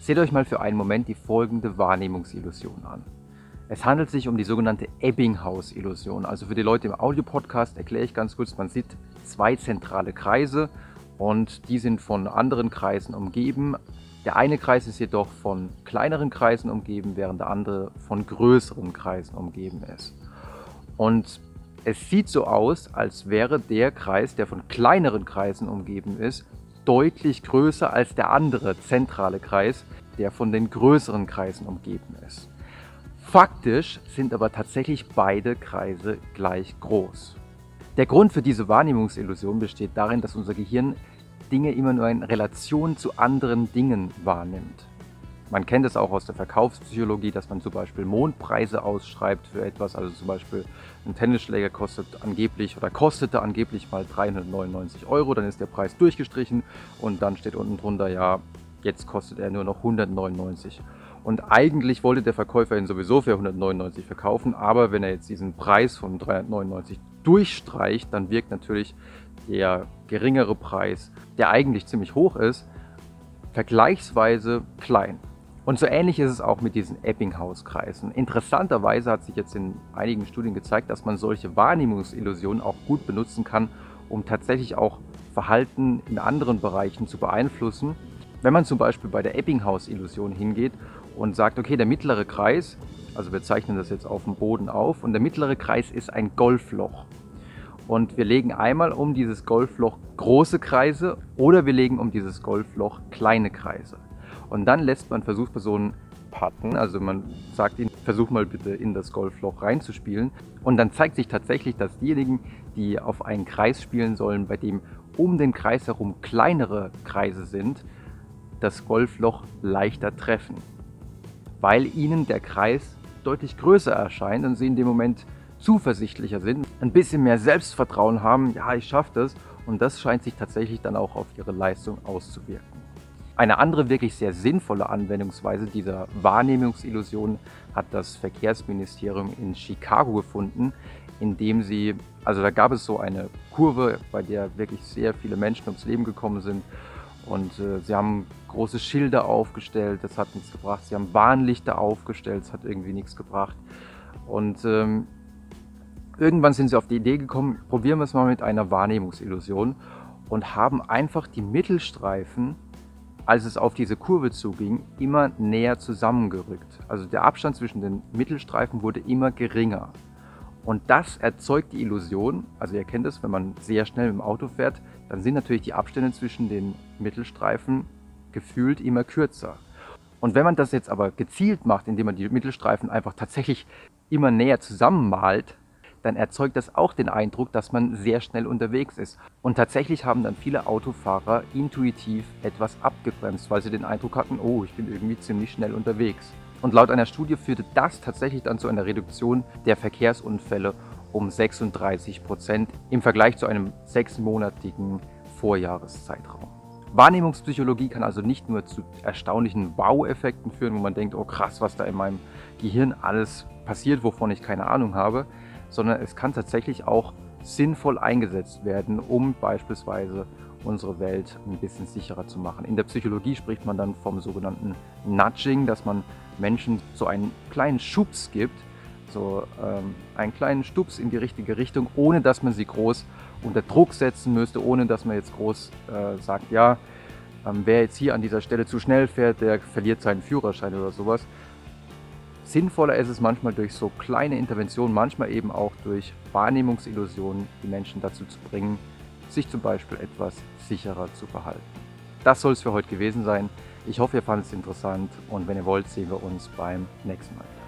Seht euch mal für einen Moment die folgende Wahrnehmungsillusion an. Es handelt sich um die sogenannte Ebbinghaus-Illusion. Also für die Leute im Audiopodcast erkläre ich ganz kurz, man sieht zwei zentrale Kreise und die sind von anderen Kreisen umgeben. Der eine Kreis ist jedoch von kleineren Kreisen umgeben, während der andere von größeren Kreisen umgeben ist. Und es sieht so aus, als wäre der Kreis, der von kleineren Kreisen umgeben ist, deutlich größer als der andere zentrale Kreis, der von den größeren Kreisen umgeben ist. Faktisch sind aber tatsächlich beide Kreise gleich groß. Der Grund für diese Wahrnehmungsillusion besteht darin, dass unser Gehirn Dinge immer nur in Relation zu anderen Dingen wahrnimmt. Man kennt es auch aus der Verkaufspsychologie, dass man zum Beispiel Mondpreise ausschreibt für etwas. Also zum Beispiel ein Tennisschläger kostet angeblich oder kostete angeblich mal 399 Euro, dann ist der Preis durchgestrichen und dann steht unten drunter, ja, jetzt kostet er nur noch 199 Euro. Und eigentlich wollte der Verkäufer ihn sowieso für 199 verkaufen, aber wenn er jetzt diesen Preis von 399 durchstreicht, dann wirkt natürlich der geringere Preis, der eigentlich ziemlich hoch ist, vergleichsweise klein. Und so ähnlich ist es auch mit diesen Ebbinghaus-Kreisen. Interessanterweise hat sich jetzt in einigen Studien gezeigt, dass man solche Wahrnehmungsillusionen auch gut benutzen kann, um tatsächlich auch Verhalten in anderen Bereichen zu beeinflussen. Wenn man zum Beispiel bei der Ebbinghaus-Illusion hingeht und sagt, okay, der mittlere Kreis, also wir zeichnen das jetzt auf dem Boden auf, und der mittlere Kreis ist ein Golfloch. Und wir legen einmal um dieses Golfloch große Kreise oder wir legen um dieses Golfloch kleine Kreise. Und dann lässt man Versuchspersonen putten, also man sagt ihnen, versuch mal bitte in das Golfloch reinzuspielen. Und dann zeigt sich tatsächlich, dass diejenigen, die auf einen Kreis spielen sollen, bei dem um den Kreis herum kleinere Kreise sind, das Golfloch leichter treffen weil ihnen der Kreis deutlich größer erscheint und sie in dem Moment zuversichtlicher sind, ein bisschen mehr Selbstvertrauen haben, ja, ich schaffe das und das scheint sich tatsächlich dann auch auf ihre Leistung auszuwirken. Eine andere wirklich sehr sinnvolle Anwendungsweise dieser Wahrnehmungsillusion hat das Verkehrsministerium in Chicago gefunden, indem sie, also da gab es so eine Kurve, bei der wirklich sehr viele Menschen ums Leben gekommen sind und äh, sie haben große Schilder aufgestellt, das hat nichts gebracht. Sie haben Warnlichter aufgestellt, das hat irgendwie nichts gebracht. Und ähm, irgendwann sind sie auf die Idee gekommen, probieren wir es mal mit einer Wahrnehmungsillusion und haben einfach die Mittelstreifen, als es auf diese Kurve zuging, immer näher zusammengerückt. Also der Abstand zwischen den Mittelstreifen wurde immer geringer. Und das erzeugt die Illusion, also ihr kennt es, wenn man sehr schnell mit dem Auto fährt, dann sind natürlich die Abstände zwischen den Mittelstreifen gefühlt immer kürzer. Und wenn man das jetzt aber gezielt macht, indem man die Mittelstreifen einfach tatsächlich immer näher zusammenmalt, dann erzeugt das auch den Eindruck, dass man sehr schnell unterwegs ist. Und tatsächlich haben dann viele Autofahrer intuitiv etwas abgebremst, weil sie den Eindruck hatten, oh, ich bin irgendwie ziemlich schnell unterwegs. Und laut einer Studie führte das tatsächlich dann zu einer Reduktion der Verkehrsunfälle um 36 Prozent im Vergleich zu einem sechsmonatigen Vorjahreszeitraum. Wahrnehmungspsychologie kann also nicht nur zu erstaunlichen Wow-Effekten führen, wo man denkt, oh krass, was da in meinem Gehirn alles passiert, wovon ich keine Ahnung habe, sondern es kann tatsächlich auch sinnvoll eingesetzt werden, um beispielsweise unsere Welt ein bisschen sicherer zu machen. In der Psychologie spricht man dann vom sogenannten Nudging, dass man Menschen so einen kleinen Schubs gibt, so ähm, einen kleinen Stups in die richtige Richtung, ohne dass man sie groß unter Druck setzen müsste, ohne dass man jetzt groß äh, sagt, ja, ähm, wer jetzt hier an dieser Stelle zu schnell fährt, der verliert seinen Führerschein oder sowas. Sinnvoller ist es manchmal durch so kleine Interventionen, manchmal eben auch durch Wahrnehmungsillusionen, die Menschen dazu zu bringen, sich zum Beispiel etwas sicherer zu verhalten. Das soll es für heute gewesen sein. Ich hoffe, ihr fandet es interessant und wenn ihr wollt, sehen wir uns beim nächsten Mal.